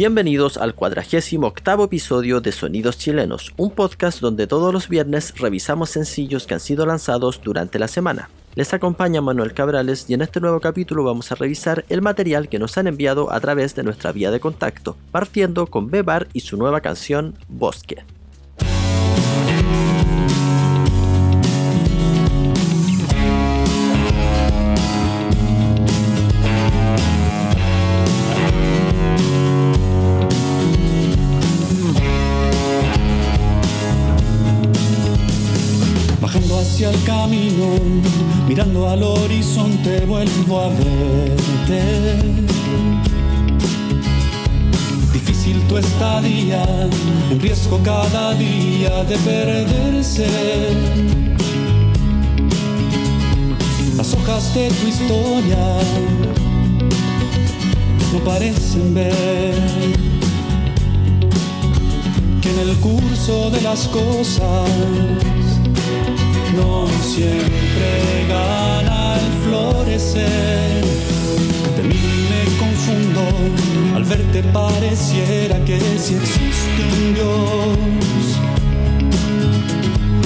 Bienvenidos al cuadragésimo octavo episodio de Sonidos Chilenos, un podcast donde todos los viernes revisamos sencillos que han sido lanzados durante la semana. Les acompaña Manuel Cabrales y en este nuevo capítulo vamos a revisar el material que nos han enviado a través de nuestra vía de contacto, partiendo con Bebar y su nueva canción Bosque. El camino, mirando al horizonte vuelvo a verte. Difícil tu estadía, en riesgo cada día de perderse. Las hojas de tu historia no parecen ver que en el curso de las cosas siempre gana el florecer. De mí me confundo, al verte pareciera que si existe un Dios.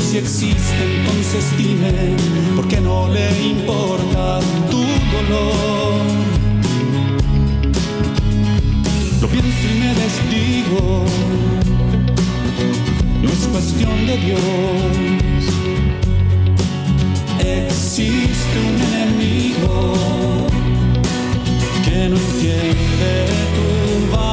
Si existe, entonces dime, ¿por qué no le importa tu dolor? Lo pienso y me desdigo, no es cuestión de Dios existe un enemigo que no entiende tu valor.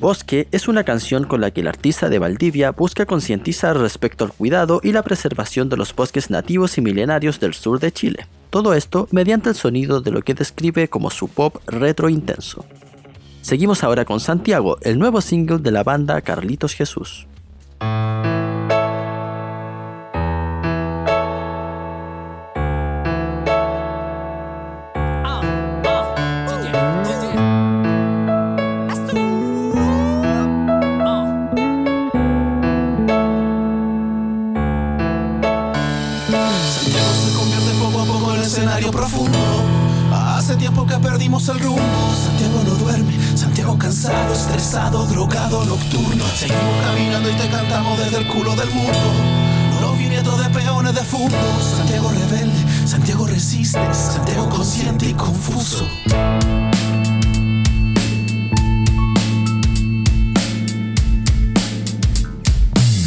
Bosque es una canción con la que el artista de Valdivia busca concientizar respecto al cuidado y la preservación de los bosques nativos y milenarios del sur de Chile. Todo esto mediante el sonido de lo que describe como su pop retro intenso. Seguimos ahora con Santiago, el nuevo single de la banda Carlitos Jesús. El rumbo. Santiago no duerme, Santiago cansado, estresado, drogado, nocturno. Seguimos caminando y te cantamos desde el culo del mundo. De peones de fútbol. Santiago rebelde, Santiago resiste, Santiago consciente y confuso.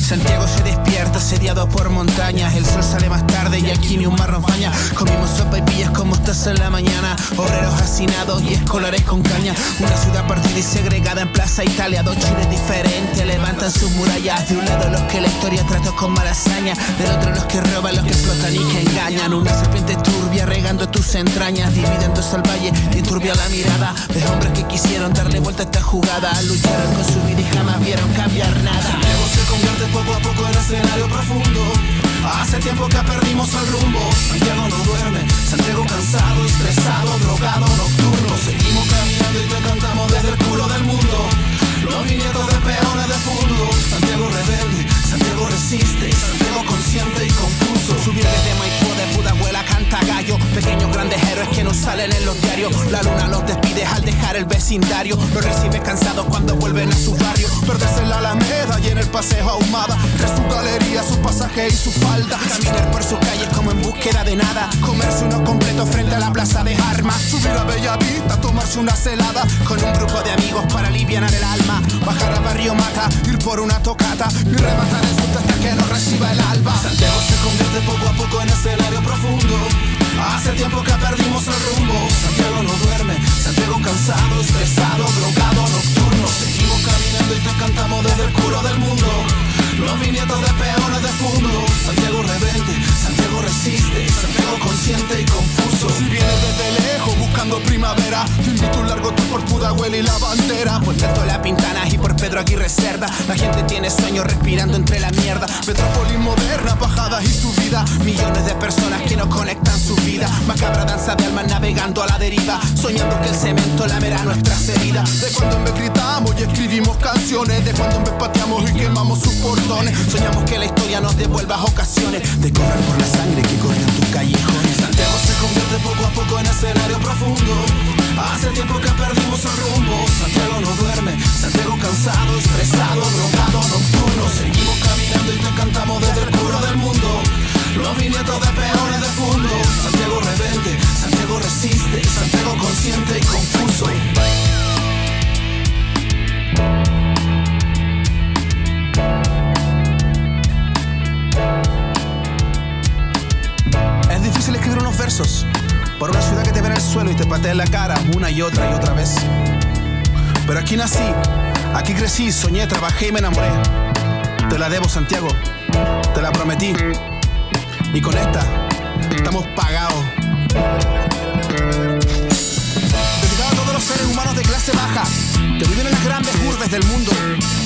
Santiago se despierta asediado por montañas. El sol sale más tarde y aquí ni un marrón faña. Comimos sopa y pillas como estás en la mañana. Obreros hacinados y escolares con caña. Una ciudad partida y segregada en Plaza Italia. Dos chiles diferentes levantan sus murallas. De un lado los que la historia trató con mala hazaña. Del otro los que roban, los que explotan y que engañan. Una serpiente turbia regando tus entrañas. Dividiendo al valle y turbia la mirada. De hombres que quisieron darle vuelta a esta jugada. Lucharon con su vida y jamás vieron cambiar nada. Poco a poco en escenario profundo. Hace tiempo que perdimos el rumbo. Santiago no duerme, Santiago cansado, estresado, drogado, nocturno. Seguimos caminando y te cantamos desde el culo del mundo. Los viñedos de peones de fondo. Santiago rebelde, Santiago resiste, Santiago consciente y confuso. Subir desde Maipú de Pudahuela canta gallo. Pequeños grandes héroes que no salen en los diarios. La luna los despide al dejar el vecindario. Los recibe cansados cuando vuelven a su barrio. Perderse en la alameda y en el paseo ahumada. Tras su galería, su pasaje y su falda. Caminar por sus calles como en búsqueda de nada. Comerse uno completo frente a la plaza de armas. Subir a Bellavista, tomarse una celada. Con un grupo de amigos para aliviar el alma. Bajar a Barrio Mata, ir por una tocata. Y rematar el susto hasta que nos reciba el alba. Santiago se convierte poco a poco en escenario profundo. Hace tiempo que perdimos el rumbo. Santiago no duerme, Santiago cansado, estresado, drogado, nocturno. Seguimos caminando y te cantamos desde el culo del mundo. Los viñetos de peones de fondo. Santiago rebelde, Santiago resiste, Santiago consciente y confuso. Si vienes desde lejos buscando primavera, te invito un largo tour por Pudahuel y la bandera. Por Puerto La Pintana y por Pedro Aguirre Cerda. La gente tiene sueños respirando entre la mierda. Metrópolis moderna, bajadas y subidas. Millones de personas que no conectan su vida. Macabra danza de almas navegando a la deriva. Soñando que el cemento lamerá nuestras heridas. De cuando en vez gritamos y escribimos canciones. De cuando en vez pateamos y quemamos sus Soñamos que la historia nos devuelva ocasiones de correr por la sangre que corre en tus callejones. Santiago se convierte poco a poco en escenario profundo. Hace tiempo que perdimos el rumbo. Santiago no duerme, Santiago cansado, estresado, drogado, nocturno. Seguimos caminando y te cantamos desde el culo del mundo. Los viñetos de peones de fondo. Santiago rebelde, Santiago resiste, Santiago consciente y confuso. Versos por una ciudad que te ve en el suelo y te patea en la cara una y otra y otra vez. Pero aquí nací, aquí crecí, soñé, trabajé y me enamoré. Te la debo, Santiago, te la prometí. Y con esta, estamos pagados. Dedicado a todos los seres humanos de clase baja que viven en las grandes urbes del mundo,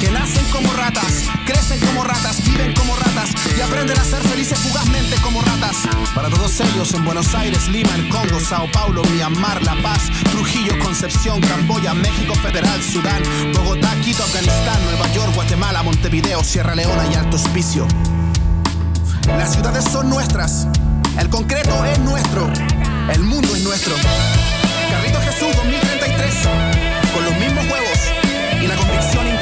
que nacen como ratas, En Buenos Aires, Lima, el Congo, Sao Paulo, Myanmar, La Paz, Trujillo, Concepción, Camboya, México Federal, Sudán, Bogotá, Quito, Afganistán, Nueva York, Guatemala, Montevideo, Sierra Leona y Alto Hospicio. Las ciudades son nuestras, el concreto es nuestro, el mundo es nuestro. Carrito Jesús 2033, con los mismos huevos y la convicción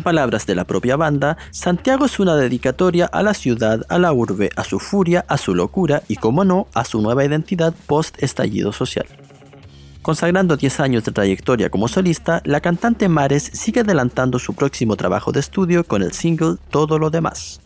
En palabras de la propia banda, Santiago es una dedicatoria a la ciudad, a la urbe, a su furia, a su locura y, como no, a su nueva identidad post-estallido social. Consagrando 10 años de trayectoria como solista, la cantante Mares sigue adelantando su próximo trabajo de estudio con el single Todo lo demás.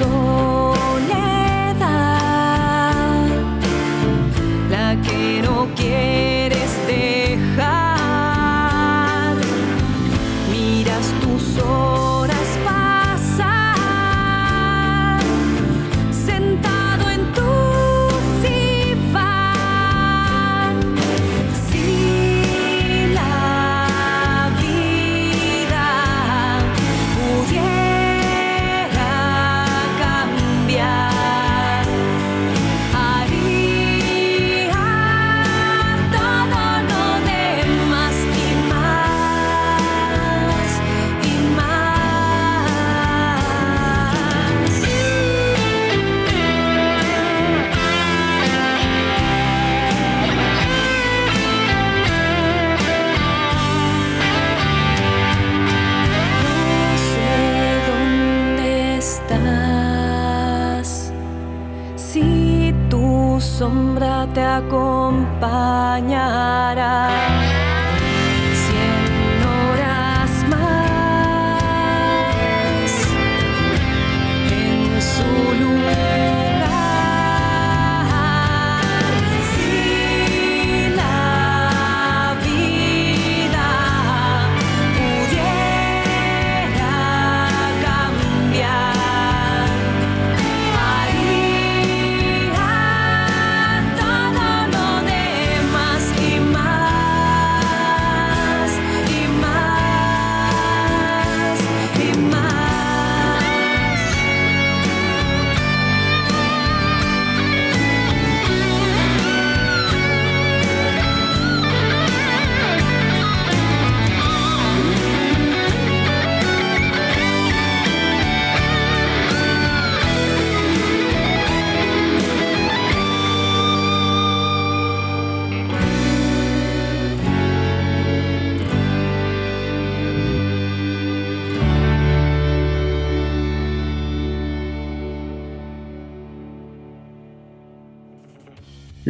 soy. sombra te acompañará.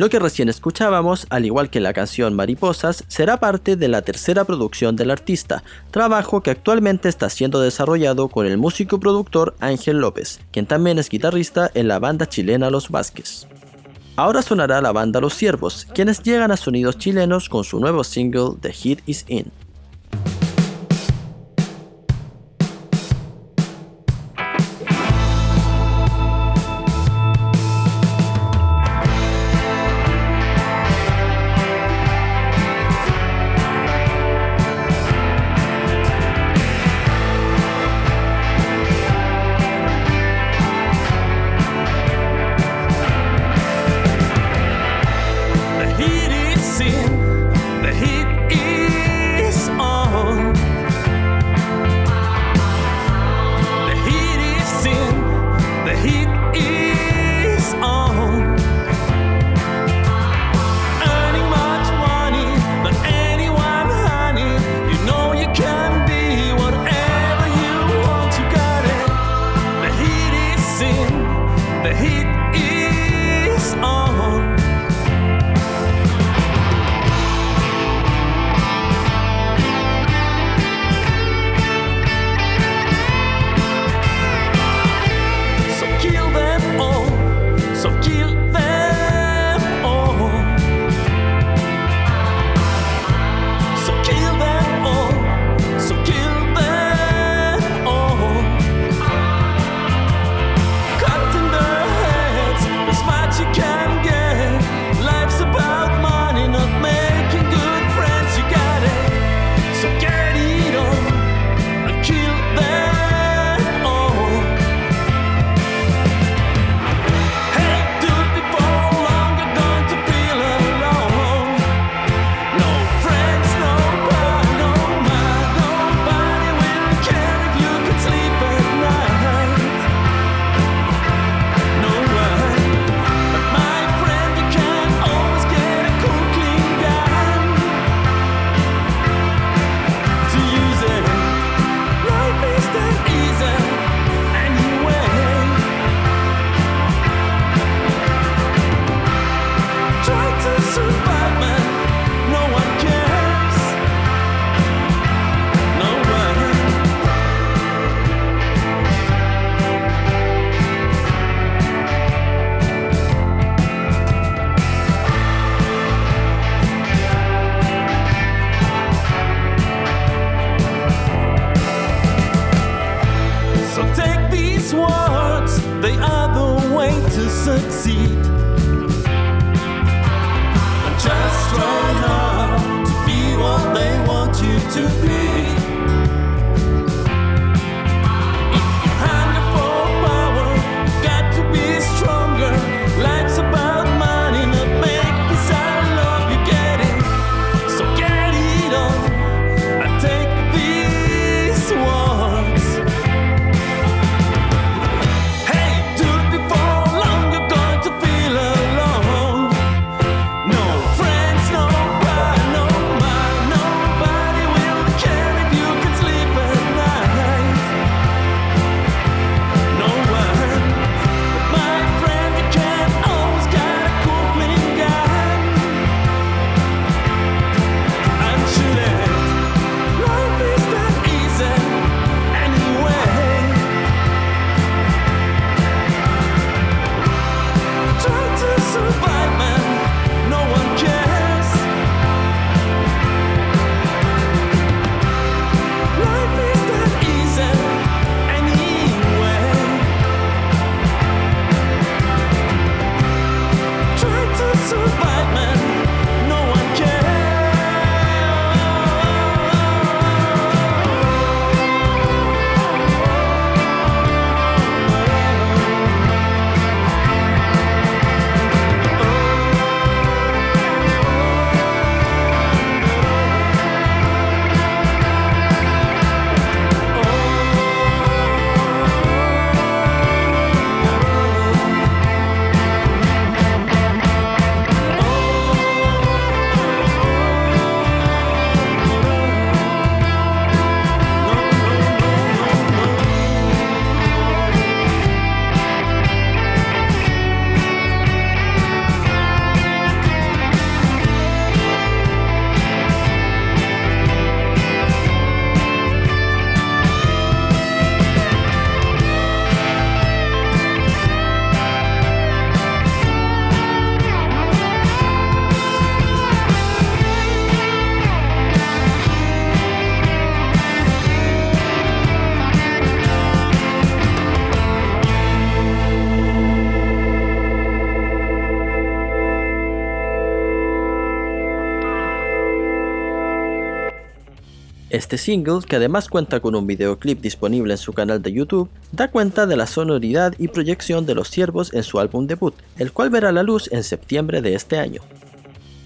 Lo que recién escuchábamos, al igual que la canción Mariposas, será parte de la tercera producción del artista, trabajo que actualmente está siendo desarrollado con el músico productor Ángel López, quien también es guitarrista en la banda chilena Los Vázquez. Ahora sonará la banda Los Ciervos, quienes llegan a sonidos chilenos con su nuevo single The Hit Is In. succeed. I'm just trying hard to be what they want you to be. Este single, que además cuenta con un videoclip disponible en su canal de YouTube, da cuenta de la sonoridad y proyección de los ciervos en su álbum debut, el cual verá la luz en septiembre de este año.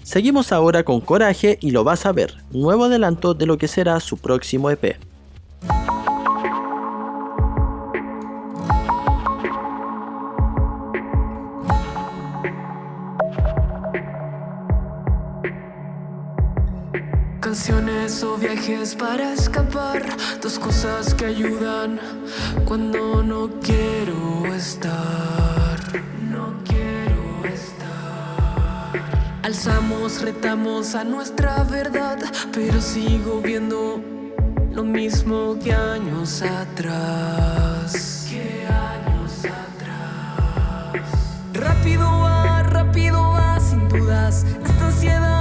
Seguimos ahora con Coraje y lo vas a ver, nuevo adelanto de lo que será su próximo EP. Canciones o viajes para escapar, dos cosas que ayudan cuando no quiero estar. No quiero estar. Alzamos, retamos a nuestra verdad, pero sigo viendo lo mismo que años atrás. Que años atrás. Rápido va, rápido va, sin dudas. Esta ansiedad,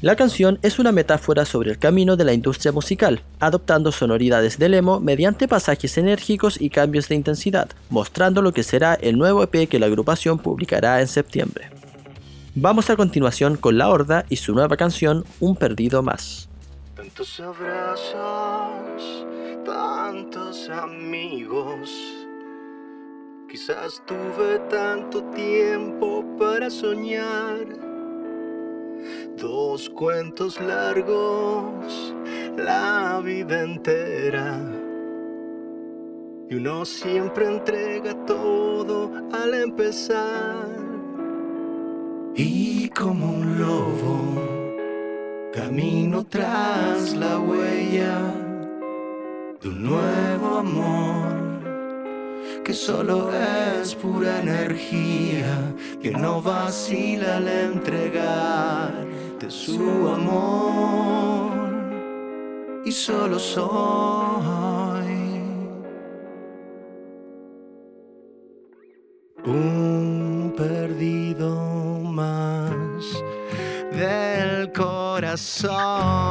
La canción es una metáfora sobre el camino de la industria musical, adoptando sonoridades del emo mediante pasajes enérgicos y cambios de intensidad, mostrando lo que será el nuevo EP que la agrupación publicará en septiembre. Vamos a continuación con La Horda y su nueva canción Un Perdido Más. Tantos abrazos, tantos amigos. Quizás tuve tanto tiempo para soñar. Dos cuentos largos, la vida entera. Y uno siempre entrega todo al empezar. Y como un lobo, camino tras la huella de un nuevo amor que solo es pura energía, que no vacila al entregar de su amor. Y solo soy un perdido más del corazón.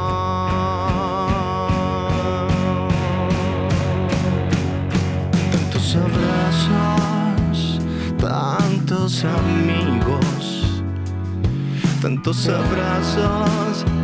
Amigos, tantos abrazos.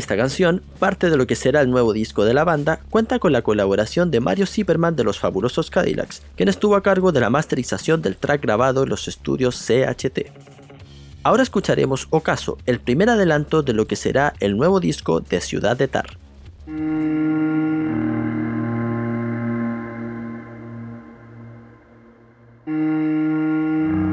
Esta canción, parte de lo que será el nuevo disco de la banda, cuenta con la colaboración de Mario Zipperman de los fabulosos Cadillacs, quien estuvo a cargo de la masterización del track grabado en los estudios CHT. Ahora escucharemos Ocaso, el primer adelanto de lo que será el nuevo disco de Ciudad de Tar. Mm.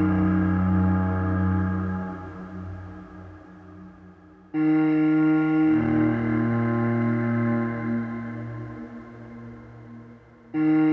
Mm.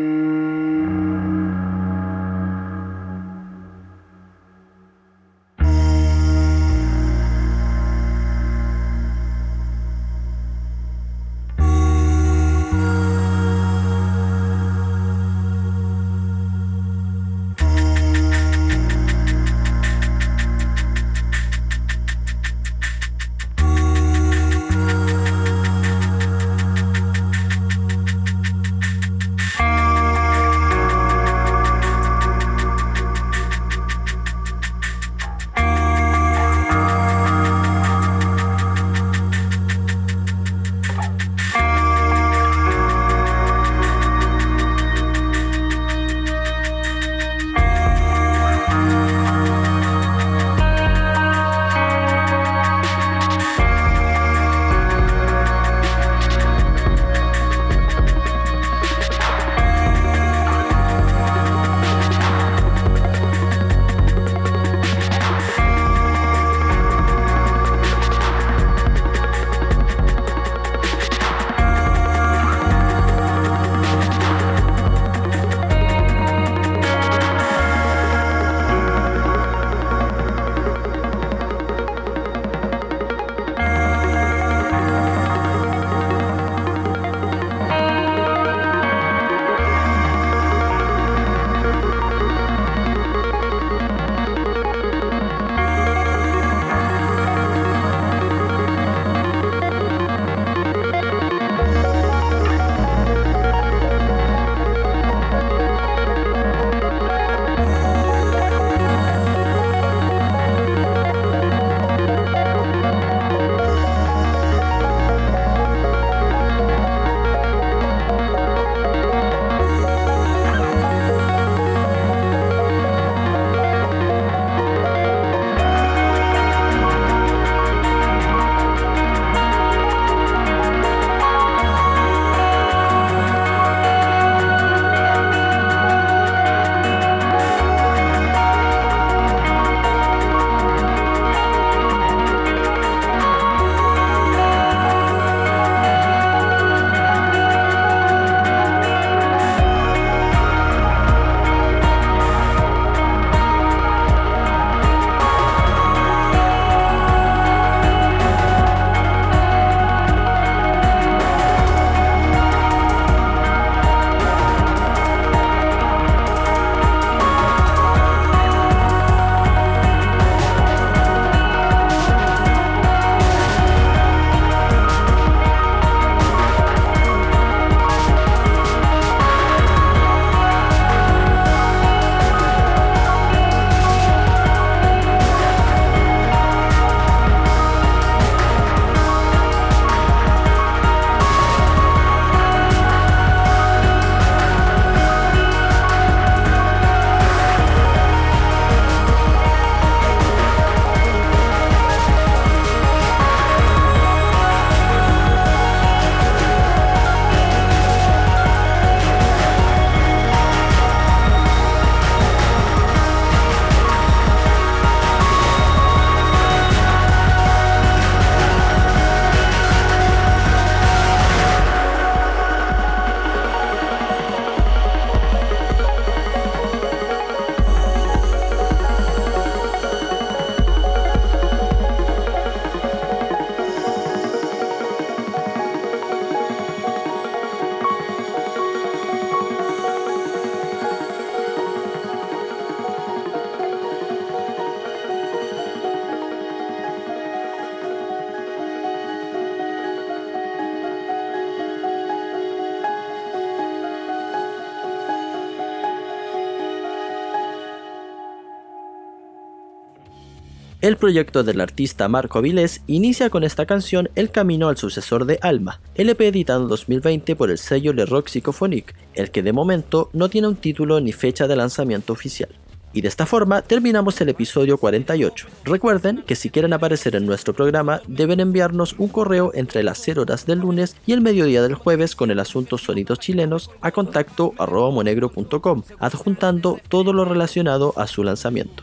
El proyecto del artista Marco Avilés inicia con esta canción el camino al sucesor de Alma, LP editado en 2020 por el sello Le Rock Psychophonique, el que de momento no tiene un título ni fecha de lanzamiento oficial. Y de esta forma terminamos el episodio 48. Recuerden que si quieren aparecer en nuestro programa deben enviarnos un correo entre las 0 horas del lunes y el mediodía del jueves con el asunto Sonidos Chilenos a contacto monegro.com, adjuntando todo lo relacionado a su lanzamiento.